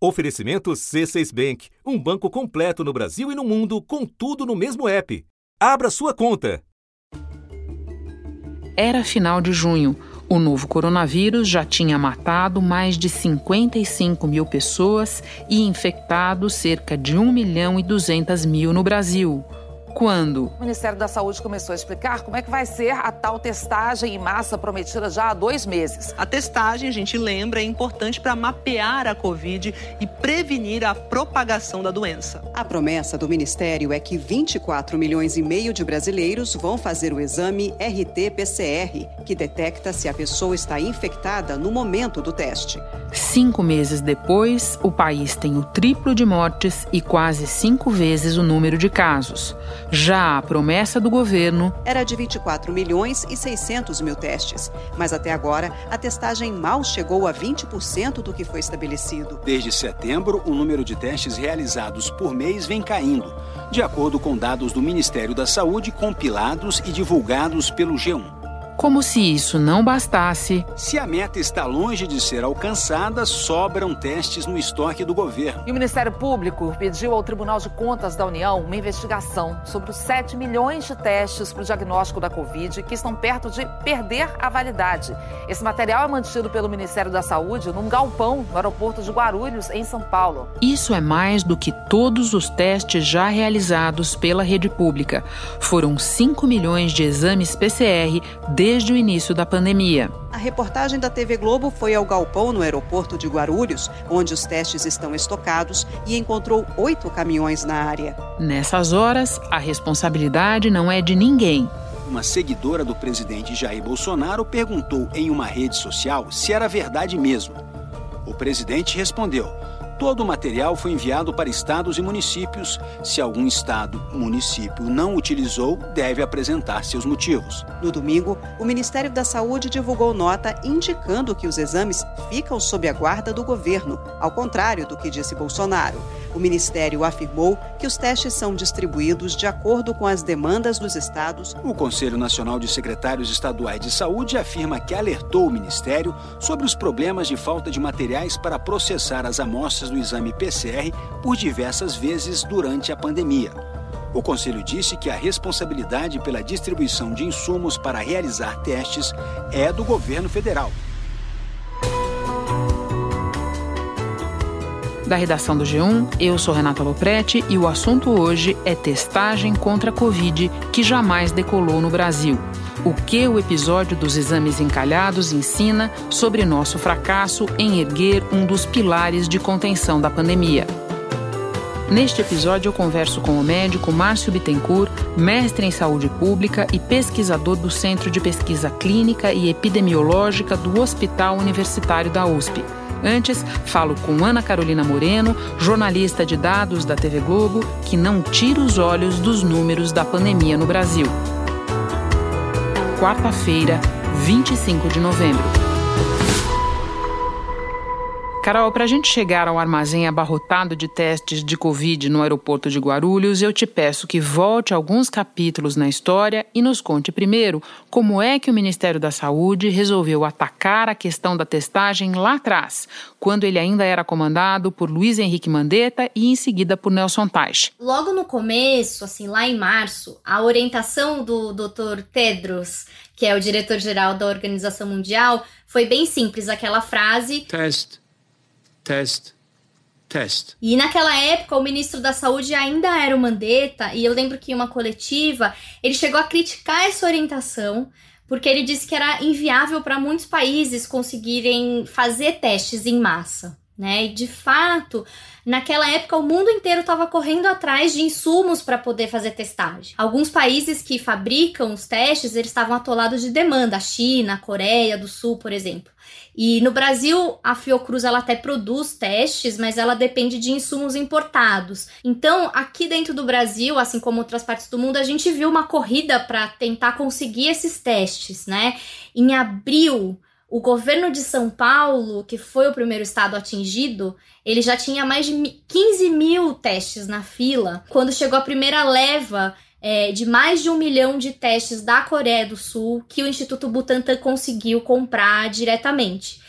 Oferecimento C6 Bank, um banco completo no Brasil e no mundo, com tudo no mesmo app. Abra sua conta. Era final de junho. O novo coronavírus já tinha matado mais de 55 mil pessoas e infectado cerca de 1 milhão e 200 mil no Brasil quando? O Ministério da Saúde começou a explicar como é que vai ser a tal testagem em massa prometida já há dois meses. A testagem, a gente lembra, é importante para mapear a Covid e prevenir a propagação da doença. A promessa do Ministério é que 24 milhões e meio de brasileiros vão fazer o exame RT-PCR, que detecta se a pessoa está infectada no momento do teste. Cinco meses depois, o país tem o triplo de mortes e quase cinco vezes o número de casos. Já a promessa do governo era de 24 milhões e 600 mil testes, mas até agora a testagem mal chegou a 20% do que foi estabelecido. Desde setembro, o número de testes realizados por mês vem caindo, de acordo com dados do Ministério da Saúde compilados e divulgados pelo G1. Como se isso não bastasse. Se a meta está longe de ser alcançada, sobram testes no estoque do governo. E o Ministério Público pediu ao Tribunal de Contas da União uma investigação sobre os 7 milhões de testes para o diagnóstico da Covid que estão perto de perder a validade. Esse material é mantido pelo Ministério da Saúde num galpão no aeroporto de Guarulhos, em São Paulo. Isso é mais do que todos os testes já realizados pela rede pública. Foram 5 milhões de exames PCR de desde o início da pandemia. A reportagem da TV Globo foi ao galpão no aeroporto de Guarulhos, onde os testes estão estocados, e encontrou oito caminhões na área. Nessas horas, a responsabilidade não é de ninguém. Uma seguidora do presidente Jair Bolsonaro perguntou em uma rede social se era verdade mesmo. O presidente respondeu: Todo o material foi enviado para estados e municípios. Se algum estado, município não utilizou, deve apresentar seus motivos. No domingo, o Ministério da Saúde divulgou nota indicando que os exames ficam sob a guarda do governo, ao contrário do que disse Bolsonaro. O Ministério afirmou que os testes são distribuídos de acordo com as demandas dos estados. O Conselho Nacional de Secretários Estaduais de Saúde afirma que alertou o Ministério sobre os problemas de falta de materiais para processar as amostras do exame PCR por diversas vezes durante a pandemia. O Conselho disse que a responsabilidade pela distribuição de insumos para realizar testes é do governo federal. da redação do G1. Eu sou Renata Loprete e o assunto hoje é testagem contra a Covid que jamais decolou no Brasil. O que o episódio dos exames encalhados ensina sobre nosso fracasso em erguer um dos pilares de contenção da pandemia. Neste episódio, eu converso com o médico Márcio Bittencourt, mestre em saúde pública e pesquisador do Centro de Pesquisa Clínica e Epidemiológica do Hospital Universitário da USP. Antes, falo com Ana Carolina Moreno, jornalista de dados da TV Globo, que não tira os olhos dos números da pandemia no Brasil. Quarta-feira, 25 de novembro. Carol, para a gente chegar ao armazém abarrotado de testes de Covid no aeroporto de Guarulhos, eu te peço que volte alguns capítulos na história e nos conte primeiro como é que o Ministério da Saúde resolveu atacar a questão da testagem lá atrás, quando ele ainda era comandado por Luiz Henrique Mandetta e em seguida por Nelson Teich. Logo no começo, assim, lá em março, a orientação do Dr. Tedros, que é o diretor-geral da Organização Mundial, foi bem simples, aquela frase... Test test, test. E naquela época o ministro da Saúde ainda era o Mandetta, e eu lembro que em uma coletiva ele chegou a criticar essa orientação, porque ele disse que era inviável para muitos países conseguirem fazer testes em massa. Né? E de fato, naquela época o mundo inteiro estava correndo atrás de insumos para poder fazer testagem. Alguns países que fabricam os testes, eles estavam atolados de demanda, a China, a Coreia do Sul, por exemplo. E no Brasil, a Fiocruz ela até produz testes, mas ela depende de insumos importados. Então, aqui dentro do Brasil, assim como outras partes do mundo, a gente viu uma corrida para tentar conseguir esses testes, né? Em abril, o governo de São Paulo, que foi o primeiro estado atingido, ele já tinha mais de 15 mil testes na fila. Quando chegou a primeira leva é, de mais de um milhão de testes da Coreia do Sul que o Instituto Butantan conseguiu comprar diretamente.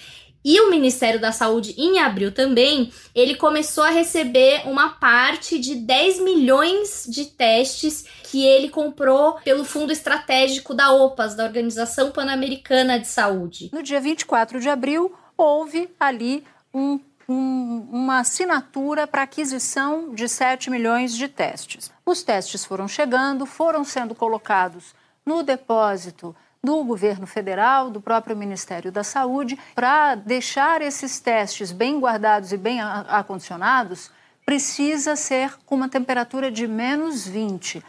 E o Ministério da Saúde, em abril também, ele começou a receber uma parte de 10 milhões de testes que ele comprou pelo Fundo Estratégico da OPAS, da Organização Pan-Americana de Saúde. No dia 24 de abril, houve ali um, um, uma assinatura para aquisição de 7 milhões de testes. Os testes foram chegando, foram sendo colocados no depósito do governo federal, do próprio Ministério da Saúde, para deixar esses testes bem guardados e bem acondicionados, precisa ser com uma temperatura de menos 20.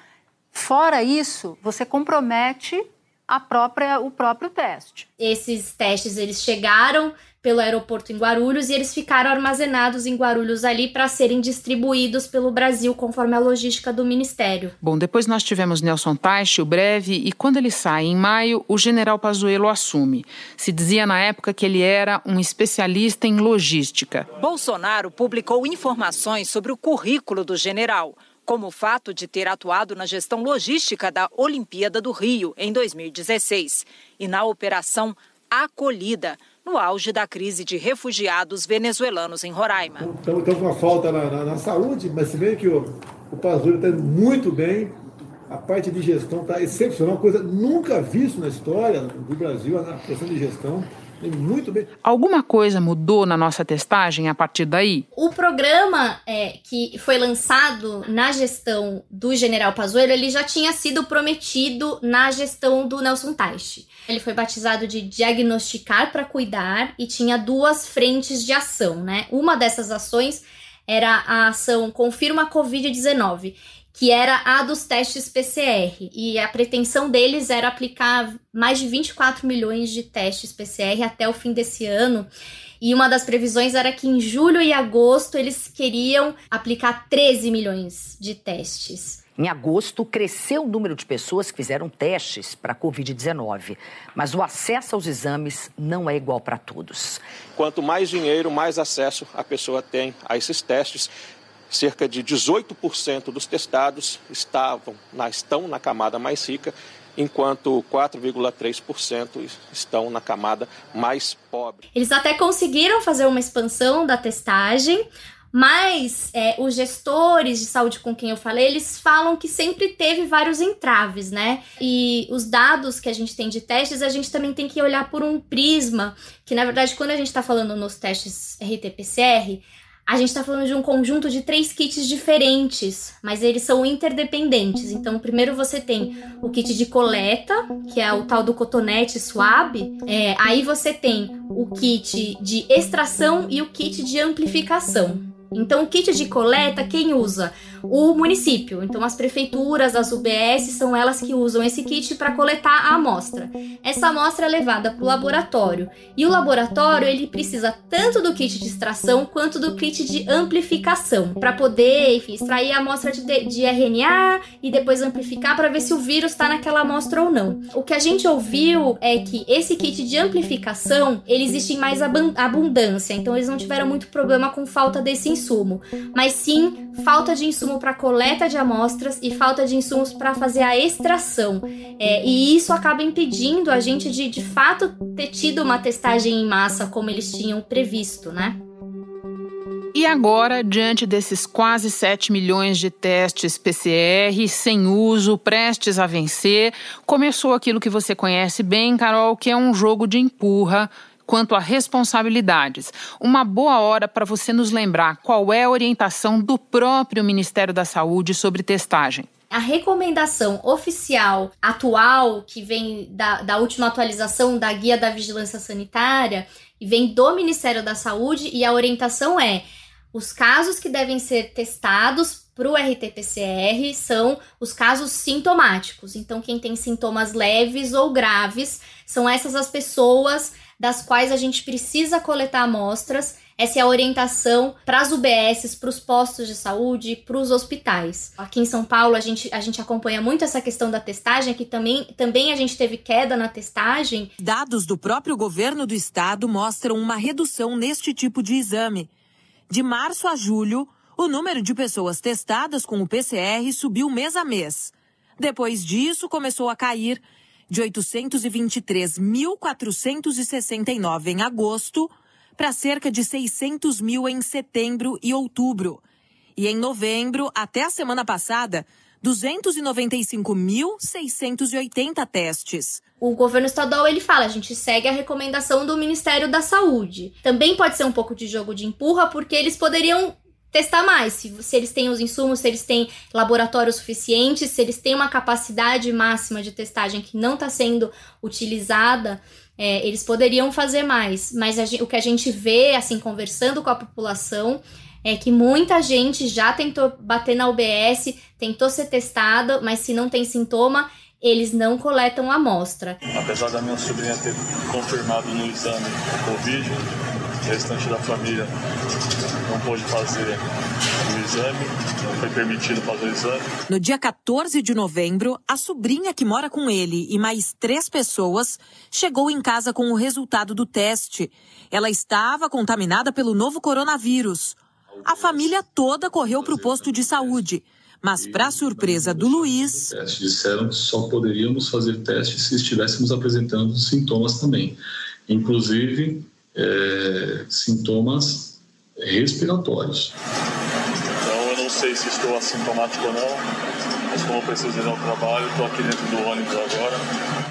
Fora isso, você compromete a própria, o próprio teste. Esses testes eles chegaram pelo aeroporto em Guarulhos e eles ficaram armazenados em Guarulhos ali para serem distribuídos pelo Brasil conforme a logística do ministério. Bom, depois nós tivemos Nelson Teich, o breve, e quando ele sai em maio, o general Pazuello assume. Se dizia na época que ele era um especialista em logística. Bolsonaro publicou informações sobre o currículo do general como o fato de ter atuado na gestão logística da Olimpíada do Rio em 2016 e na Operação Acolhida, no auge da crise de refugiados venezuelanos em Roraima. Estamos com uma falta na, na, na, saúde, mas se bem que o, o Pazuello está muito bem, a parte de gestão está excepcional, coisa nunca vista na história do Brasil, a questão de gestão. Muito bem. Alguma coisa mudou na nossa testagem a partir daí? O programa é, que foi lançado na gestão do General Pazuello, ele já tinha sido prometido na gestão do Nelson Teich. Ele foi batizado de diagnosticar para cuidar e tinha duas frentes de ação, né? Uma dessas ações era a ação Confirma Covid-19 que era a dos testes PCR. E a pretensão deles era aplicar mais de 24 milhões de testes PCR até o fim desse ano. E uma das previsões era que em julho e agosto eles queriam aplicar 13 milhões de testes. Em agosto, cresceu o número de pessoas que fizeram testes para a Covid-19, mas o acesso aos exames não é igual para todos. Quanto mais dinheiro, mais acesso a pessoa tem a esses testes cerca de 18% dos testados estavam na, estão na camada mais rica, enquanto 4,3% estão na camada mais pobre. Eles até conseguiram fazer uma expansão da testagem, mas é, os gestores de saúde com quem eu falei, eles falam que sempre teve vários entraves, né? E os dados que a gente tem de testes, a gente também tem que olhar por um prisma, que na verdade, quando a gente está falando nos testes RT-PCR, a gente está falando de um conjunto de três kits diferentes, mas eles são interdependentes. Então, primeiro você tem o kit de coleta, que é o tal do cotonete suave. É, aí você tem o kit de extração e o kit de amplificação. Então, o kit de coleta, quem usa? O município. Então, as prefeituras, as UBS, são elas que usam esse kit para coletar a amostra. Essa amostra é levada para o laboratório. E o laboratório, ele precisa tanto do kit de extração quanto do kit de amplificação, para poder, enfim, extrair a amostra de, de RNA e depois amplificar para ver se o vírus está naquela amostra ou não. O que a gente ouviu é que esse kit de amplificação, ele existe em mais abundância. Então, eles não tiveram muito problema com falta desse insumo, mas sim falta de insumo para coleta de amostras e falta de insumos para fazer a extração. É, e isso acaba impedindo a gente de, de fato, ter tido uma testagem em massa como eles tinham previsto, né? E agora, diante desses quase 7 milhões de testes PCR sem uso, prestes a vencer, começou aquilo que você conhece bem, Carol, que é um jogo de empurra quanto a responsabilidades. Uma boa hora para você nos lembrar qual é a orientação do próprio Ministério da Saúde sobre testagem. A recomendação oficial atual, que vem da, da última atualização da Guia da Vigilância Sanitária, e vem do Ministério da Saúde, e a orientação é: os casos que devem ser testados para o RT-PCR são os casos sintomáticos. Então, quem tem sintomas leves ou graves são essas as pessoas das quais a gente precisa coletar amostras. Essa é a orientação para as UBSs, para os postos de saúde, para os hospitais. Aqui em São Paulo, a gente, a gente acompanha muito essa questão da testagem, que também, também a gente teve queda na testagem. Dados do próprio governo do estado mostram uma redução neste tipo de exame. De março a julho, o número de pessoas testadas com o PCR subiu mês a mês. Depois disso, começou a cair de 823.469 em agosto para cerca de 600 mil em setembro e outubro. E em novembro, até a semana passada, 295.680 testes. O governo estadual ele fala, a gente segue a recomendação do Ministério da Saúde. Também pode ser um pouco de jogo de empurra, porque eles poderiam testar mais, se, se, eles têm os insumos, se eles têm laboratórios suficientes, se eles têm uma capacidade máxima de testagem que não está sendo utilizada, é, eles poderiam fazer mais. Mas o que a gente vê, assim, conversando com a população, é que muita gente já tentou bater na UBS, tentou ser testada, mas se não tem sintoma, eles não coletam a amostra. Apesar da minha sobrinha ter confirmado no exame Covid, o restante da família não pôde fazer o exame, não foi permitido fazer o exame. No dia 14 de novembro, a sobrinha que mora com ele e mais três pessoas chegou em casa com o resultado do teste. Ela estava contaminada pelo novo coronavírus. A família toda correu para o posto de saúde. Mas, para surpresa do Luiz. Disseram que só poderíamos fazer teste se estivéssemos apresentando sintomas também. Inclusive, é, sintomas respiratórios. Então, eu não sei se estou assintomático ou não mas como eu preciso ir ao trabalho, estou aqui dentro do ônibus agora.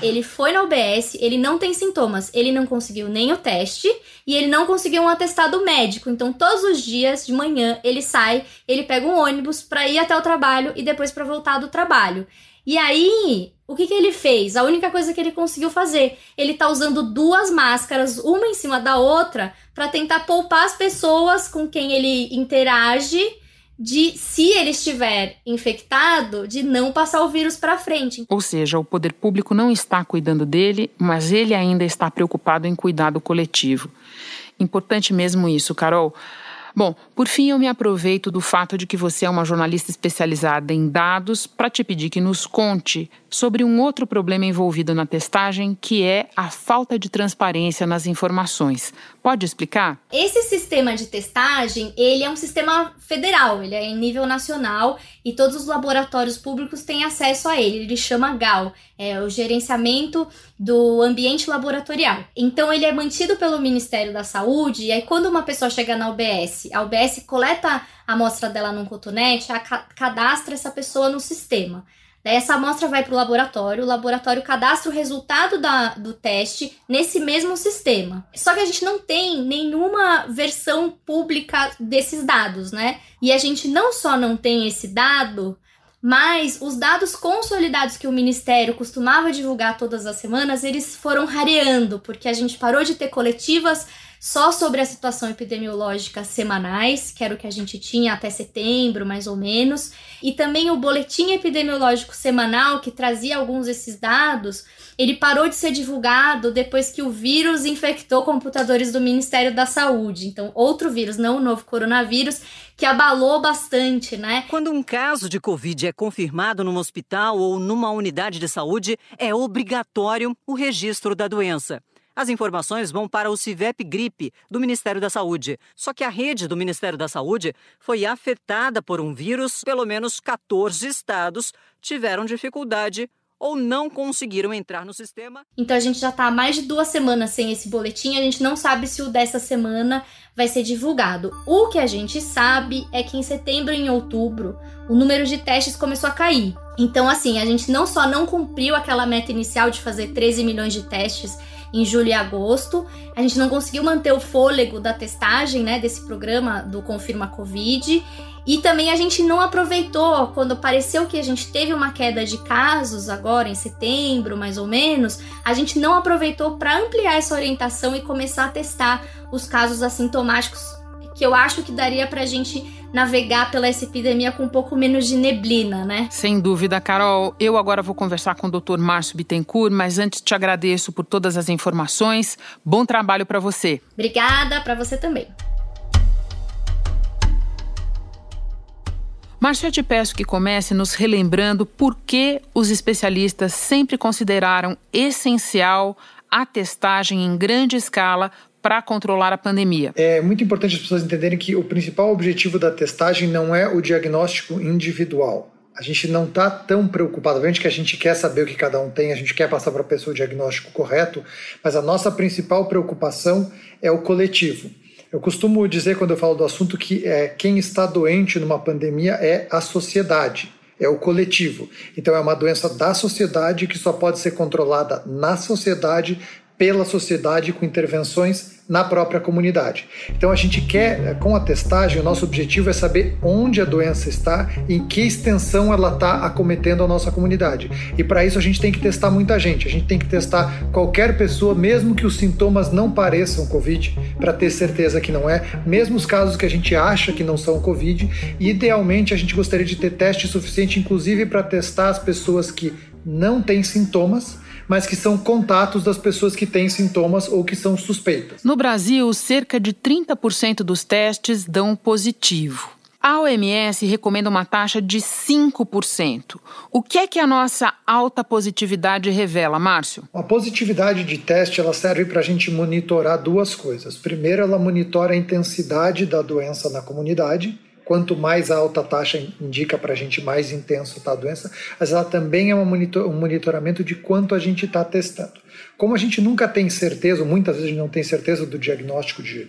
Ele foi na UBS, ele não tem sintomas, ele não conseguiu nem o teste e ele não conseguiu um atestado médico. Então, todos os dias de manhã ele sai, ele pega um ônibus para ir até o trabalho e depois para voltar do trabalho. E aí, o que, que ele fez? A única coisa que ele conseguiu fazer, ele tá usando duas máscaras, uma em cima da outra, para tentar poupar as pessoas com quem ele interage de, se ele estiver infectado, de não passar o vírus para frente. Ou seja, o poder público não está cuidando dele, mas ele ainda está preocupado em cuidar do coletivo. Importante mesmo isso, Carol. Bom, por fim, eu me aproveito do fato de que você é uma jornalista especializada em dados para te pedir que nos conte sobre um outro problema envolvido na testagem, que é a falta de transparência nas informações. Pode explicar? Esse sistema de testagem, ele é um sistema federal, ele é em nível nacional e todos os laboratórios públicos têm acesso a ele. Ele chama GAL, é o gerenciamento do ambiente laboratorial. Então ele é mantido pelo Ministério da Saúde e aí quando uma pessoa chega na UBS, a UBS coleta a amostra dela num cotonete, cadastra essa pessoa no sistema. Daí essa amostra vai para o laboratório, o laboratório cadastra o resultado da, do teste nesse mesmo sistema. Só que a gente não tem nenhuma versão pública desses dados, né? E a gente não só não tem esse dado, mas os dados consolidados que o Ministério costumava divulgar todas as semanas, eles foram rareando, porque a gente parou de ter coletivas só sobre a situação epidemiológica semanais, que era o que a gente tinha até setembro, mais ou menos, e também o boletim epidemiológico semanal, que trazia alguns desses dados, ele parou de ser divulgado depois que o vírus infectou computadores do Ministério da Saúde. Então, outro vírus, não o novo coronavírus, que abalou bastante, né? Quando um caso de Covid é confirmado num hospital ou numa unidade de saúde, é obrigatório o registro da doença. As informações vão para o CIVEP Gripe, do Ministério da Saúde. Só que a rede do Ministério da Saúde foi afetada por um vírus. Pelo menos 14 estados tiveram dificuldade ou não conseguiram entrar no sistema. Então a gente já está há mais de duas semanas sem esse boletim, a gente não sabe se o dessa semana vai ser divulgado. O que a gente sabe é que em setembro e em outubro o número de testes começou a cair. Então, assim, a gente não só não cumpriu aquela meta inicial de fazer 13 milhões de testes em julho e agosto. A gente não conseguiu manter o fôlego da testagem, né, desse programa do Confirma Covid. E também a gente não aproveitou quando pareceu que a gente teve uma queda de casos agora em setembro, mais ou menos, a gente não aproveitou para ampliar essa orientação e começar a testar os casos assintomáticos, que eu acho que daria para a gente navegar pela essa epidemia com um pouco menos de neblina, né? Sem dúvida, Carol. Eu agora vou conversar com o Dr. Márcio Bittencourt, mas antes te agradeço por todas as informações. Bom trabalho para você. Obrigada, para você também. Márcio, eu te peço que comece nos relembrando por que os especialistas sempre consideraram essencial a testagem em grande escala para controlar a pandemia. É muito importante as pessoas entenderem que o principal objetivo da testagem não é o diagnóstico individual. a gente não está tão preocupado. Obviamente que a gente quer saber o que cada um tem, a gente quer passar para a pessoa o diagnóstico correto, mas a nossa principal preocupação é o coletivo. Eu costumo dizer, quando eu falo do assunto, que é, quem está doente numa pandemia é a sociedade, é o coletivo. Então, é uma doença da sociedade que só pode ser controlada na sociedade, pela sociedade, com intervenções na própria comunidade. Então a gente quer, com a testagem, o nosso objetivo é saber onde a doença está, em que extensão ela está acometendo a nossa comunidade. E para isso a gente tem que testar muita gente, a gente tem que testar qualquer pessoa, mesmo que os sintomas não pareçam Covid, para ter certeza que não é, mesmo os casos que a gente acha que não são Covid. E, idealmente a gente gostaria de ter teste suficiente, inclusive para testar as pessoas que não têm sintomas mas que são contatos das pessoas que têm sintomas ou que são suspeitas. No Brasil, cerca de 30% dos testes dão positivo. A OMS recomenda uma taxa de 5%. O que é que a nossa alta positividade revela, Márcio? A positividade de teste ela serve para a gente monitorar duas coisas. Primeiro, ela monitora a intensidade da doença na comunidade quanto mais alta a taxa indica para a gente, mais intenso está a doença, mas ela também é um, um monitoramento de quanto a gente está testando. Como a gente nunca tem certeza, muitas vezes não tem certeza do diagnóstico de,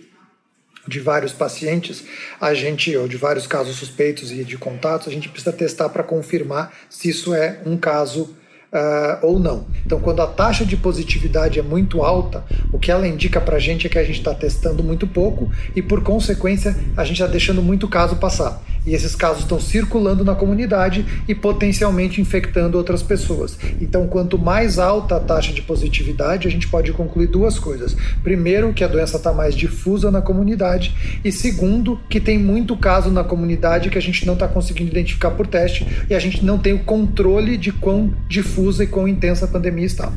de vários pacientes, a gente, ou de vários casos suspeitos e de contatos, a gente precisa testar para confirmar se isso é um caso uh, ou não. Então, quando a taxa de positividade é muito alta, o que ela indica para a gente é que a gente está testando muito pouco e, por consequência, a gente está deixando muito caso passar. E esses casos estão circulando na comunidade e potencialmente infectando outras pessoas. Então, quanto mais alta a taxa de positividade, a gente pode concluir duas coisas. Primeiro, que a doença está mais difusa na comunidade, e segundo, que tem muito caso na comunidade que a gente não está conseguindo identificar por teste e a gente não tem o controle de quão difusa e quão intensa a pandemia está.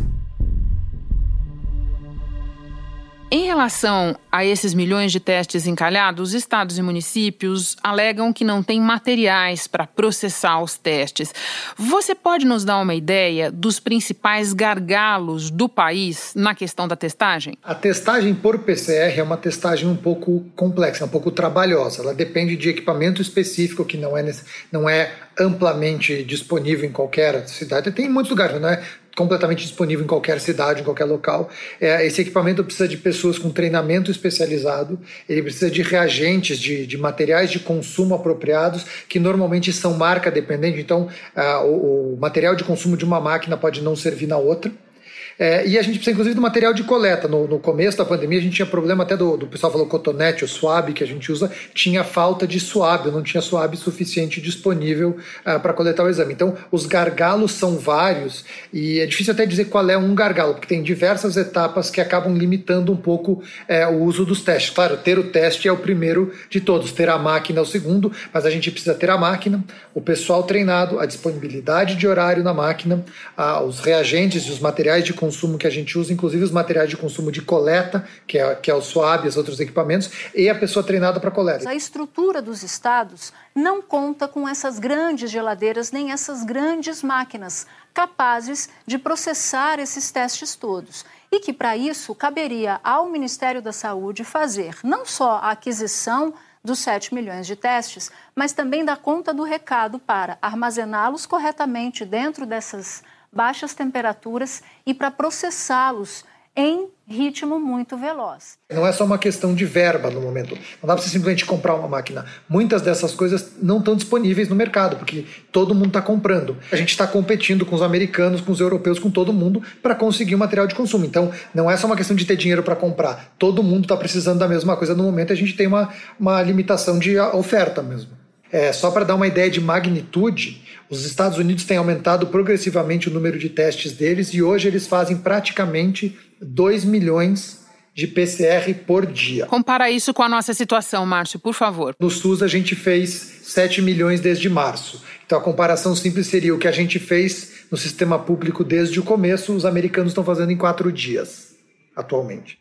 Em relação a esses milhões de testes encalhados, estados e municípios alegam que não têm materiais para processar os testes. Você pode nos dar uma ideia dos principais gargalos do país na questão da testagem? A testagem por PCR é uma testagem um pouco complexa, um pouco trabalhosa. Ela depende de equipamento específico que não é, não é amplamente disponível em qualquer cidade. Tem em muitos lugares, não é completamente disponível em qualquer cidade, em qualquer local. É, esse equipamento precisa de pessoas com treinamento especializado, ele precisa de reagentes, de, de materiais de consumo apropriados, que normalmente são marca dependente. Então, uh, o, o material de consumo de uma máquina pode não servir na outra. É, e a gente precisa, inclusive, do material de coleta. No, no começo da pandemia, a gente tinha problema até do, do pessoal falou cotonete, o suave que a gente usa, tinha falta de suave, não tinha suave suficiente disponível uh, é, para coletar o exame. Então, os gargalos são vários e é difícil até dizer qual é um gargalo, porque tem diversas etapas que acabam limitando um pouco é, o uso dos testes. Claro, ter o teste é o primeiro de todos, ter a máquina é o segundo, mas a gente precisa ter a máquina, o pessoal treinado, a disponibilidade de horário na máquina, uh, os reagentes e os materiais de consumo que a gente usa, inclusive os materiais de consumo de coleta, que é, que é o SWAB e os outros equipamentos, e a pessoa treinada para coleta. A estrutura dos estados não conta com essas grandes geladeiras nem essas grandes máquinas capazes de processar esses testes todos. E que, para isso, caberia ao Ministério da Saúde fazer não só a aquisição dos 7 milhões de testes, mas também dar conta do recado para armazená-los corretamente dentro dessas baixas temperaturas e para processá-los em ritmo muito veloz. Não é só uma questão de verba no momento. Não dá para você simplesmente comprar uma máquina. Muitas dessas coisas não estão disponíveis no mercado, porque todo mundo está comprando. A gente está competindo com os americanos, com os europeus, com todo mundo para conseguir o material de consumo. Então, não é só uma questão de ter dinheiro para comprar. Todo mundo está precisando da mesma coisa no momento. A gente tem uma, uma limitação de oferta mesmo. É, só para dar uma ideia de magnitude, os Estados Unidos têm aumentado progressivamente o número de testes deles e hoje eles fazem praticamente 2 milhões de PCR por dia. Compara isso com a nossa situação, Márcio, por favor. No SUS a gente fez 7 milhões desde março. Então a comparação simples seria o que a gente fez no sistema público desde o começo, os americanos estão fazendo em quatro dias atualmente.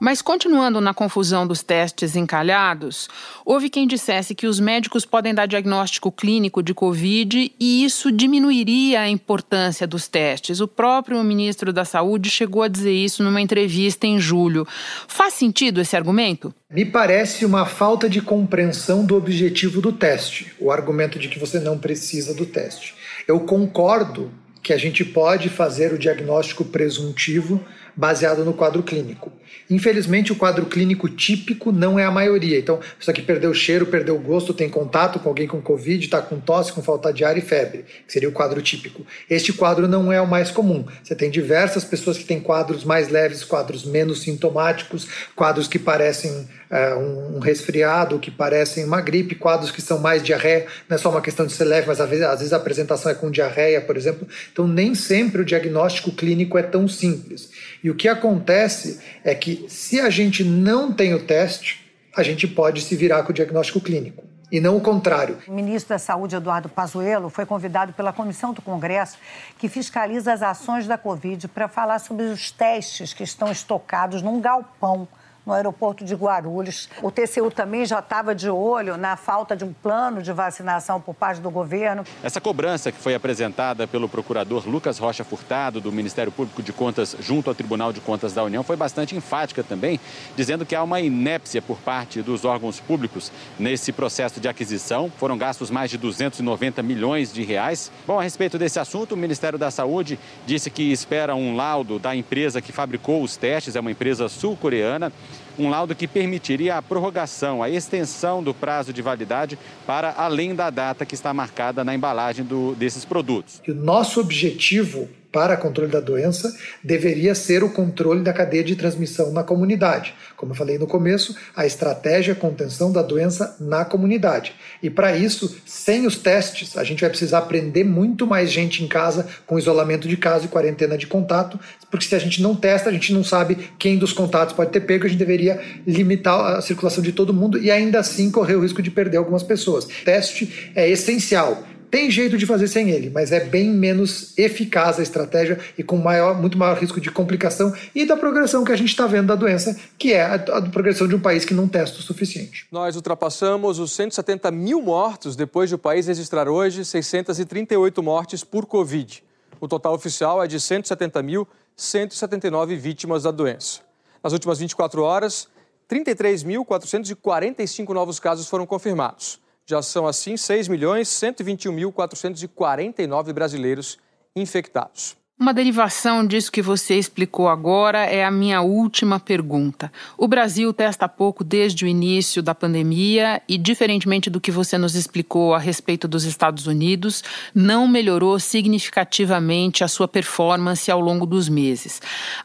Mas continuando na confusão dos testes encalhados, houve quem dissesse que os médicos podem dar diagnóstico clínico de Covid e isso diminuiria a importância dos testes. O próprio ministro da Saúde chegou a dizer isso numa entrevista em julho. Faz sentido esse argumento? Me parece uma falta de compreensão do objetivo do teste, o argumento de que você não precisa do teste. Eu concordo que a gente pode fazer o diagnóstico presuntivo baseado no quadro clínico. Infelizmente, o quadro clínico típico não é a maioria. Então, isso aqui perdeu o cheiro, perdeu o gosto, tem contato com alguém com Covid, está com tosse, com falta de ar e febre, que seria o quadro típico. Este quadro não é o mais comum. Você tem diversas pessoas que têm quadros mais leves, quadros menos sintomáticos, quadros que parecem é, um resfriado, que parecem uma gripe, quadros que são mais diarreia, não é só uma questão de ser leve, mas às vezes, às vezes a apresentação é com diarreia, por exemplo. Então, nem sempre o diagnóstico clínico é tão simples. E o que acontece é que se a gente não tem o teste, a gente pode se virar com o diagnóstico clínico. E não o contrário. O ministro da Saúde, Eduardo Pazuello, foi convidado pela comissão do Congresso que fiscaliza as ações da Covid para falar sobre os testes que estão estocados num galpão no aeroporto de Guarulhos. O TCU também já estava de olho na falta de um plano de vacinação por parte do governo. Essa cobrança que foi apresentada pelo procurador Lucas Rocha Furtado, do Ministério Público de Contas, junto ao Tribunal de Contas da União, foi bastante enfática também, dizendo que há uma inépcia por parte dos órgãos públicos nesse processo de aquisição. Foram gastos mais de 290 milhões de reais. Bom, a respeito desse assunto, o Ministério da Saúde disse que espera um laudo da empresa que fabricou os testes, é uma empresa sul-coreana um laudo que permitiria a prorrogação, a extensão do prazo de validade para além da data que está marcada na embalagem do, desses produtos. O nosso objetivo para controle da doença deveria ser o controle da cadeia de transmissão na comunidade. Como eu falei no começo, a estratégia é contenção da doença na comunidade. E para isso, sem os testes, a gente vai precisar prender muito mais gente em casa com isolamento de casa e quarentena de contato, porque se a gente não testa, a gente não sabe quem dos contatos pode ter pego, a gente deveria limitar a circulação de todo mundo e ainda assim correr o risco de perder algumas pessoas. O teste é essencial tem jeito de fazer sem ele, mas é bem menos eficaz a estratégia e com maior, muito maior risco de complicação e da progressão que a gente está vendo da doença, que é a, a progressão de um país que não testa o suficiente. Nós ultrapassamos os 170 mil mortos depois de o país registrar hoje 638 mortes por Covid. O total oficial é de 170.179 vítimas da doença. Nas últimas 24 horas, 33.445 novos casos foram confirmados. Já são, assim, 6.121.449 brasileiros infectados. Uma derivação disso que você explicou agora é a minha última pergunta. O Brasil testa pouco desde o início da pandemia e, diferentemente do que você nos explicou a respeito dos Estados Unidos, não melhorou significativamente a sua performance ao longo dos meses.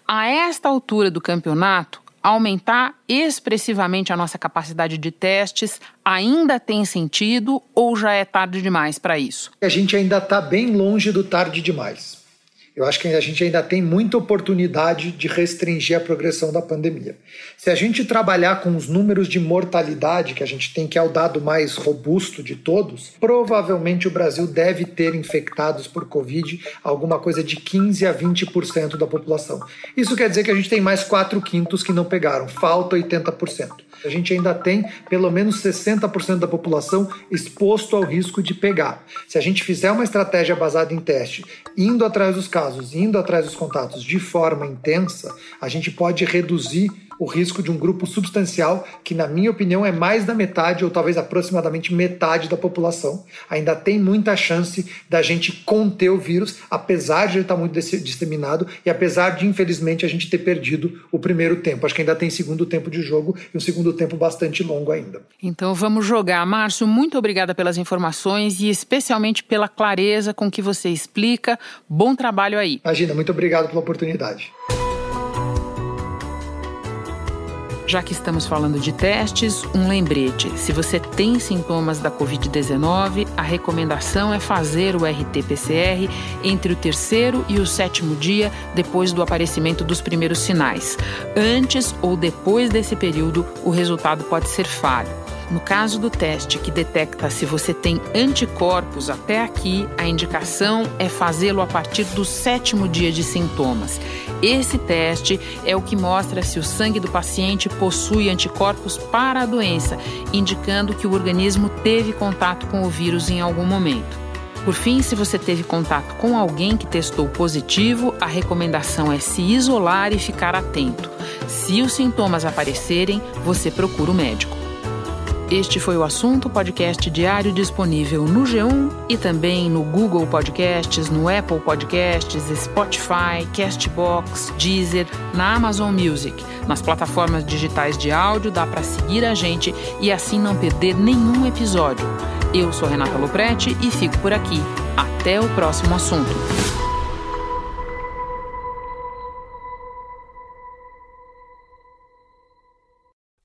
A esta altura do campeonato, aumentar expressivamente a nossa capacidade de testes ainda tem sentido ou já é tarde demais para isso? A gente ainda está bem longe do tarde demais. Eu acho que a gente ainda tem muita oportunidade de restringir a progressão da pandemia. Se a gente trabalhar com os números de mortalidade, que a gente tem que é o dado mais robusto de todos, provavelmente o Brasil deve ter infectados por Covid alguma coisa de 15 a 20% da população. Isso quer dizer que a gente tem mais 4 quintos que não pegaram, falta 80% a gente ainda tem pelo menos 60% da população exposto ao risco de pegar. Se a gente fizer uma estratégia baseada em teste, indo atrás dos casos, indo atrás dos contatos de forma intensa, a gente pode reduzir o risco de um grupo substancial, que, na minha opinião, é mais da metade ou talvez aproximadamente metade da população. Ainda tem muita chance da gente conter o vírus, apesar de ele estar muito disseminado e apesar de, infelizmente, a gente ter perdido o primeiro tempo. Acho que ainda tem segundo tempo de jogo e um segundo tempo bastante longo ainda. Então vamos jogar. Márcio, muito obrigada pelas informações e especialmente pela clareza com que você explica. Bom trabalho aí. Imagina, muito obrigado pela oportunidade. Já que estamos falando de testes, um lembrete: se você tem sintomas da Covid-19, a recomendação é fazer o RT-PCR entre o terceiro e o sétimo dia depois do aparecimento dos primeiros sinais. Antes ou depois desse período, o resultado pode ser falho. No caso do teste que detecta se você tem anticorpos até aqui, a indicação é fazê-lo a partir do sétimo dia de sintomas. Esse teste é o que mostra se o sangue do paciente possui anticorpos para a doença, indicando que o organismo teve contato com o vírus em algum momento. Por fim, se você teve contato com alguém que testou positivo, a recomendação é se isolar e ficar atento. Se os sintomas aparecerem, você procura o médico. Este foi o assunto podcast diário disponível no G1 e também no Google Podcasts, no Apple Podcasts, Spotify, Castbox, Deezer, na Amazon Music. Nas plataformas digitais de áudio dá para seguir a gente e assim não perder nenhum episódio. Eu sou Renata Loprete e fico por aqui. Até o próximo assunto.